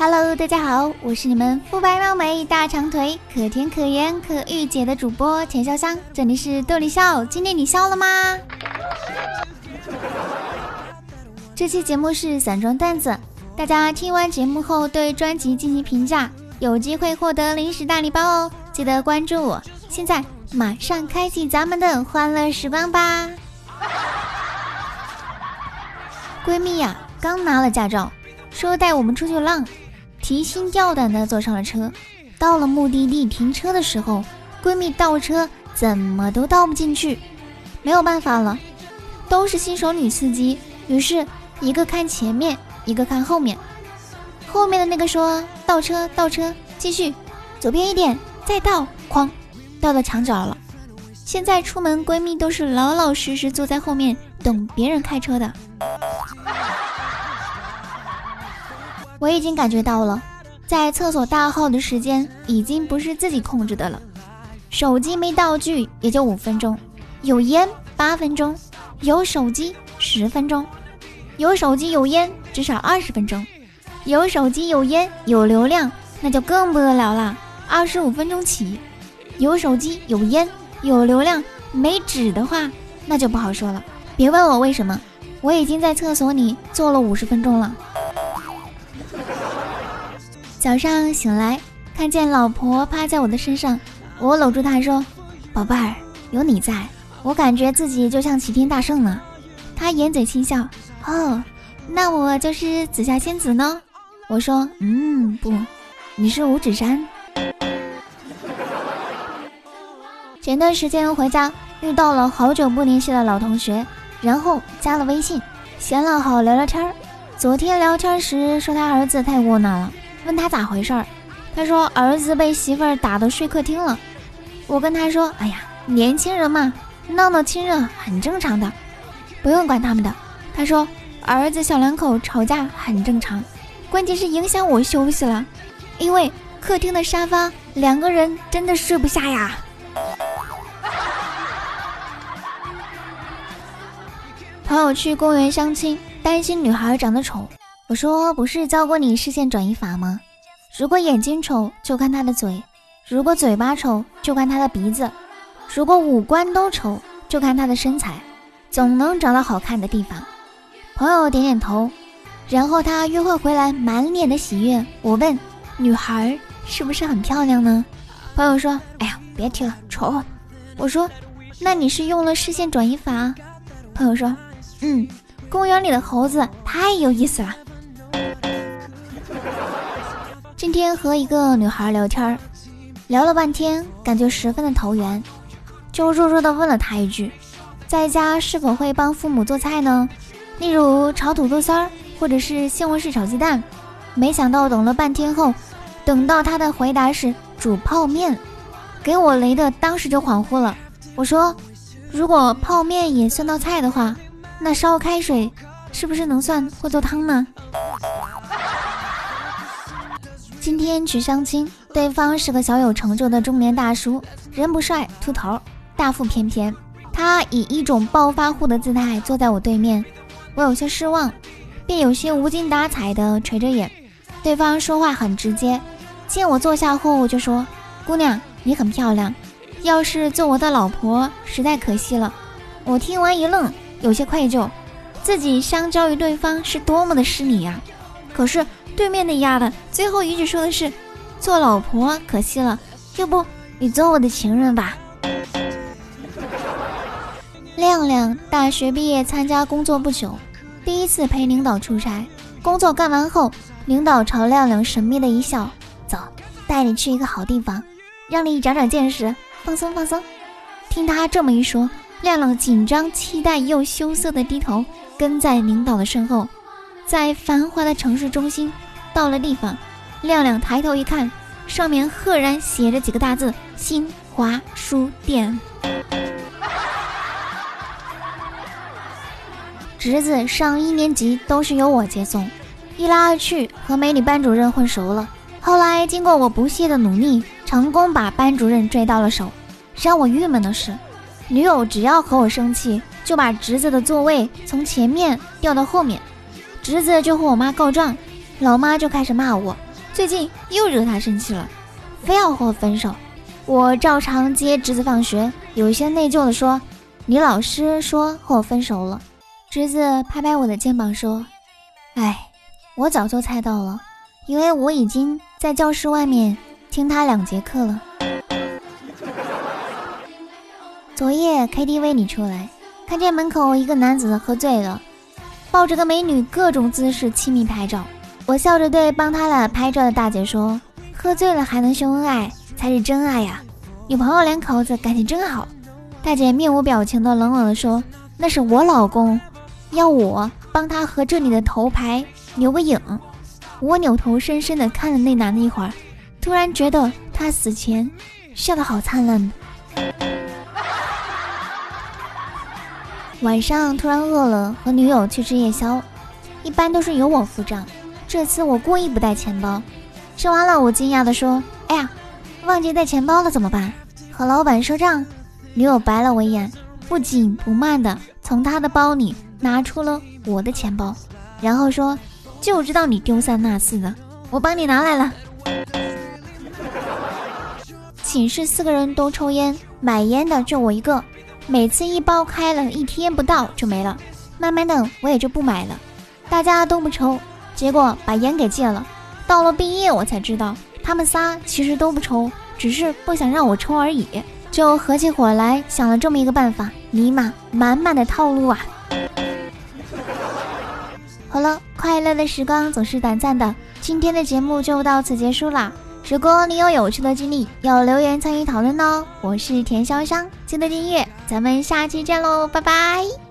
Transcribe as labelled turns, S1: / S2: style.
S1: Hello，大家好，我是你们肤白貌美、大长腿、可甜可盐可御姐的主播田潇湘，这里是逗你笑，今天你笑了吗？这期节目是散装段子，大家听完节目后对专辑进行评价，有机会获得零食大礼包哦，记得关注我。现在马上开启咱们的欢乐时光吧！闺蜜呀，刚拿了驾照，说带我们出去浪。提心吊胆地坐上了车，到了目的地停车的时候，闺蜜倒车怎么都倒不进去，没有办法了，都是新手女司机，于是一个看前面，一个看后面，后面的那个说倒车倒车，继续。左边一点，再倒，哐，倒到墙角了。现在出门，闺蜜都是老老实实坐在后面等别人开车的。我已经感觉到了，在厕所大号的时间已经不是自己控制的了。手机没道具也就五分钟，有烟八分钟，有手机十分钟，有手机有烟至少二十分钟，有手机有烟有流量那就更不得了了，二十五分钟起。有手机有烟有流量没纸的话那就不好说了。别问我为什么，我已经在厕所里坐了五十分钟了。早上醒来，看见老婆趴在我的身上，我搂住她说：“宝贝儿，有你在，我感觉自己就像齐天大圣呢。”她掩嘴轻笑：“哦，那我就是紫霞仙子呢。”我说：“嗯，不，你是五指山。”前段时间回家遇到了好久不联系的老同学，然后加了微信，闲了好聊聊天儿。昨天聊天时说他儿子太窝囊了。问他咋回事儿，他说儿子被媳妇儿打的睡客厅了。我跟他说：“哎呀，年轻人嘛，闹闹亲热很正常的，不用管他们的。”他说儿子小两口吵架很正常，关键是影响我休息了，因为客厅的沙发两个人真的睡不下呀。朋友去公园相亲，担心女孩长得丑。我说不是教过你视线转移法吗？如果眼睛丑就看他的嘴，如果嘴巴丑就看他的鼻子，如果五官都丑就看他的身材，总能找到好看的地方。朋友点点头，然后他约会回来满脸的喜悦。我问女孩是不是很漂亮呢？朋友说：哎呀，别提了，丑。我说那你是用了视线转移法？朋友说：嗯，公园里的猴子太有意思了。今天和一个女孩聊天，聊了半天，感觉十分的投缘，就弱弱的问了她一句：“在家是否会帮父母做菜呢？例如炒土豆丝儿，或者是西红柿炒鸡蛋？”没想到等了半天后，等到她的回答是煮泡面，给我雷的当时就恍惚了。我说：“如果泡面也算道菜的话，那烧开水是不是能算会做汤呢？”今天去相亲，对方是个小有成就的中年大叔，人不帅，秃头，大腹便便。他以一种暴发户的姿态坐在我对面，我有些失望，便有些无精打采的垂着眼。对方说话很直接，见我坐下后就说：“姑娘，你很漂亮，要是做我的老婆，实在可惜了。”我听完一愣，有些愧疚，自己相较于对方是多么的失礼呀。可是。对面那丫的最后一句说的是：“做老婆可惜了，要不你做我的情人吧。”亮亮大学毕业参加工作不久，第一次陪领导出差。工作干完后，领导朝亮亮神秘的一笑：“走，带你去一个好地方，让你长长见识，放松放松。”听他这么一说，亮亮紧张、期待又羞涩的低头跟在领导的身后，在繁华的城市中心。到了地方，亮亮抬头一看，上面赫然写着几个大字：“新华书店。”侄子上一年级都是由我接送，一来二去和美女班主任混熟了。后来经过我不懈的努力，成功把班主任追到了手。让我郁闷的是，女友只要和我生气，就把侄子的座位从前面调到后面，侄子就和我妈告状。老妈就开始骂我，最近又惹他生气了，非要和我分手。我照常接侄子放学，有些内疚的说：“你老师说和我分手了。”侄子拍拍我的肩膀说：“哎，我早就猜到了，因为我已经在教室外面听他两节课了。”昨夜 KTV 里出来，看见门口一个男子喝醉了，抱着个美女各种姿势亲密拍照。我笑着对帮他俩拍照的大姐说：“喝醉了还能秀恩爱，才是真爱呀！女朋友两口子感情真好。”大姐面无表情的冷冷的说：“那是我老公，要我帮他和这里的头牌留个影。”我扭头深深的看了那男的一会儿，突然觉得他死前笑得好灿烂。晚上突然饿了，和女友去吃夜宵，一般都是由我付账。这次我故意不带钱包，吃完了，我惊讶地说：“哎呀，忘记带钱包了，怎么办？”和老板赊账。女友白了我一眼，不紧不慢地从她的包里拿出了我的钱包，然后说：“就知道你丢三落四的，我帮你拿来了。”寝室四个人都抽烟，买烟的就我一个，每次一包开了一天不到就没了，慢慢的我也就不买了，大家都不抽。结果把烟给戒了，到了毕业我才知道，他们仨其实都不抽，只是不想让我抽而已。就合起伙来想了这么一个办法，尼玛满满的套路啊！好了，快乐的时光总是短暂的，今天的节目就到此结束啦。如果你有有趣的经历，要留言参与讨论哦。我是田潇湘，记得订阅，咱们下期见喽，拜拜。